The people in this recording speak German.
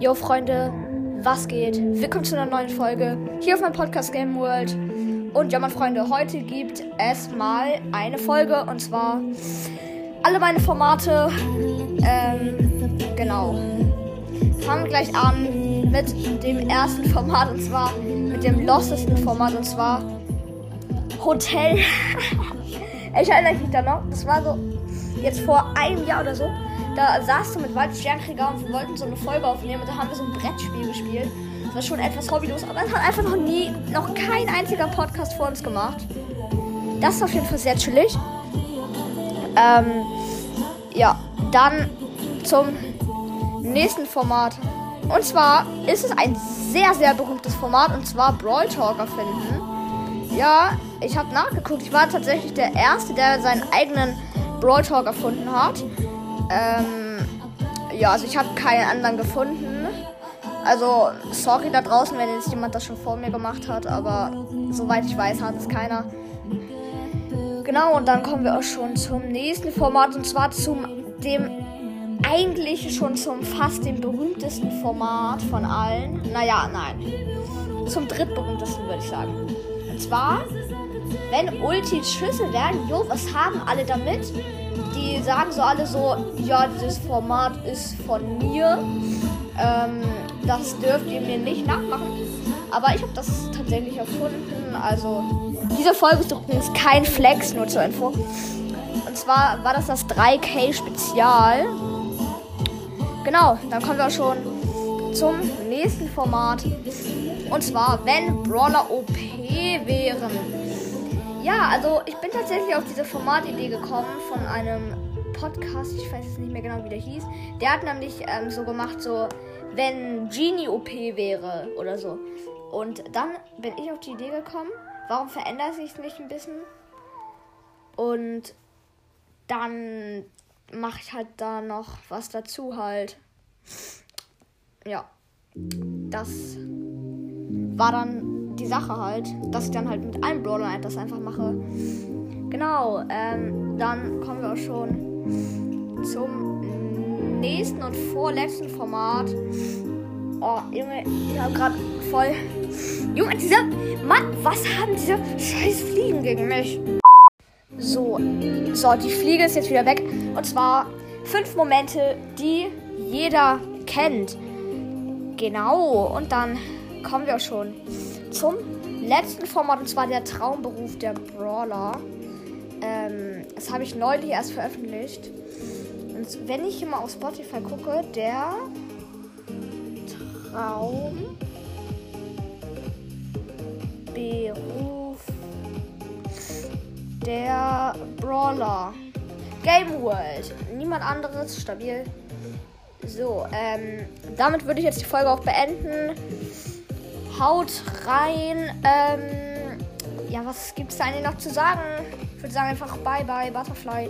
Yo Freunde, was geht? Willkommen zu einer neuen Folge hier auf meinem Podcast Game World. Und ja, meine Freunde, heute gibt es mal eine Folge und zwar alle meine Formate. Ähm, genau. Fangen wir gleich an mit dem ersten Format und zwar mit dem lostesten Format und zwar Hotel. ich erinnere mich da noch, das war so jetzt vor einem Jahr oder so da saß du mit Wald Sternkrieger und wir wollten so eine Folge aufnehmen und da haben wir so ein Brettspiel gespielt. Das war schon etwas hobbylos, aber es hat einfach noch nie, noch kein einziger Podcast vor uns gemacht. Das ist auf jeden Fall sehr chillig. Ähm, ja, dann zum nächsten Format. Und zwar ist es ein sehr, sehr berühmtes Format und zwar Brawl Talker finden. Ja, ich habe nachgeguckt. Ich war tatsächlich der Erste, der seinen eigenen Brawl Talk erfunden hat. Ähm, ja, also ich habe keinen anderen gefunden. Also, sorry da draußen, wenn jetzt jemand das schon vor mir gemacht hat, aber soweit ich weiß, hat es keiner. Genau, und dann kommen wir auch schon zum nächsten Format und zwar zum dem eigentlich schon zum fast dem berühmtesten Format von allen. Naja, nein. Zum drittberühmtesten würde ich sagen. Und zwar, wenn Ultis Schüsse werden, jo, was haben alle damit? die sagen so alle so, ja, dieses Format ist von mir. Ähm, das dürft ihr mir nicht nachmachen. Aber ich habe das tatsächlich erfunden. Also, diese Folge ist übrigens kein Flex, nur zur Info. Und zwar war das das 3K Spezial. Genau, dann kommen wir schon zum nächsten Format. Und zwar, wenn Brawler OP wären. Ja, also ich bin tatsächlich auf diese Formatidee gekommen von einem Podcast, ich weiß jetzt nicht mehr genau, wie der hieß. Der hat nämlich ähm, so gemacht, so, wenn Genie OP wäre oder so. Und dann bin ich auf die Idee gekommen, warum verändert sich es nicht ein bisschen? Und dann mache ich halt da noch was dazu halt. Ja. Das war dann die Sache halt, dass ich dann halt mit allen Brawlern das einfach mache. Genau, ähm, dann kommen wir auch schon zum nächsten und vorletzten Format. Oh, Junge, ich habe gerade voll. Junge, dieser. Mann, was haben diese scheiß Fliegen gegen mich? So, so, die Fliege ist jetzt wieder weg. Und zwar fünf Momente, die jeder kennt. Genau, und dann kommen wir schon zum letzten Format und zwar der Traumberuf der Brawler. Ähm, das habe ich neulich erst veröffentlicht. Und wenn ich hier mal auf Spotify gucke, der Traumberuf der Brawler. Game World. Niemand anderes, stabil. So, ähm, damit würde ich jetzt die Folge auch beenden. Haut rein. Ähm, ja, was gibt es da eigentlich noch zu sagen? Ich würde sagen einfach bye bye, Butterfly.